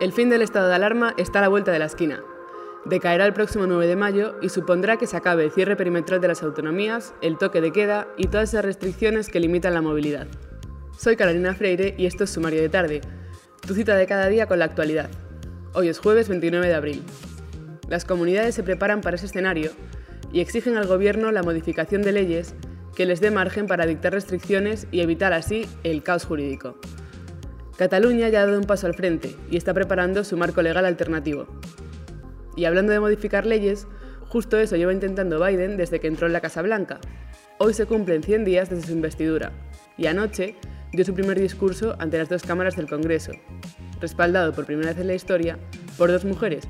El fin del estado de alarma está a la vuelta de la esquina. Decaerá el próximo 9 de mayo y supondrá que se acabe el cierre perimetral de las autonomías, el toque de queda y todas esas restricciones que limitan la movilidad. Soy Carolina Freire y esto es Sumario de Tarde, tu cita de cada día con la actualidad. Hoy es jueves 29 de abril. Las comunidades se preparan para ese escenario y exigen al Gobierno la modificación de leyes que les dé margen para dictar restricciones y evitar así el caos jurídico. Cataluña ya ha dado un paso al frente y está preparando su marco legal alternativo. Y hablando de modificar leyes, justo eso lleva intentando Biden desde que entró en la Casa Blanca. Hoy se cumplen 100 días desde su investidura y anoche dio su primer discurso ante las dos cámaras del Congreso, respaldado por primera vez en la historia por dos mujeres,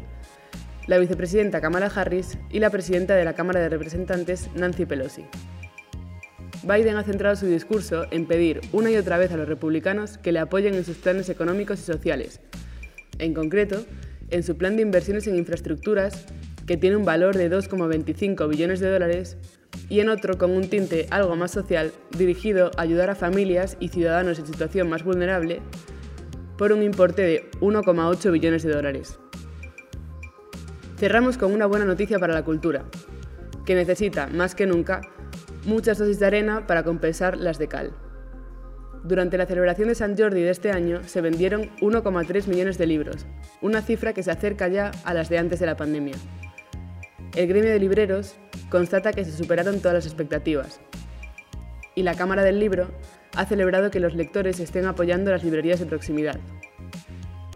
la vicepresidenta Kamala Harris y la presidenta de la Cámara de Representantes, Nancy Pelosi. Biden ha centrado su discurso en pedir una y otra vez a los republicanos que le apoyen en sus planes económicos y sociales, en concreto, en su plan de inversiones en infraestructuras, que tiene un valor de 2,25 billones de dólares, y en otro con un tinte algo más social, dirigido a ayudar a familias y ciudadanos en situación más vulnerable, por un importe de 1,8 billones de dólares. Cerramos con una buena noticia para la cultura, que necesita, más que nunca, muchas dosis de arena para compensar las de cal. Durante la celebración de San Jordi de este año se vendieron 1,3 millones de libros, una cifra que se acerca ya a las de antes de la pandemia. El gremio de libreros constata que se superaron todas las expectativas. Y la Cámara del Libro ha celebrado que los lectores estén apoyando las librerías de proximidad.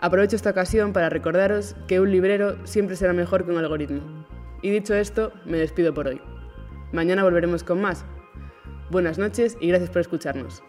Aprovecho esta ocasión para recordaros que un librero siempre será mejor que un algoritmo. Y dicho esto, me despido por hoy. Mañana volveremos con más. Buenas noches y gracias por escucharnos.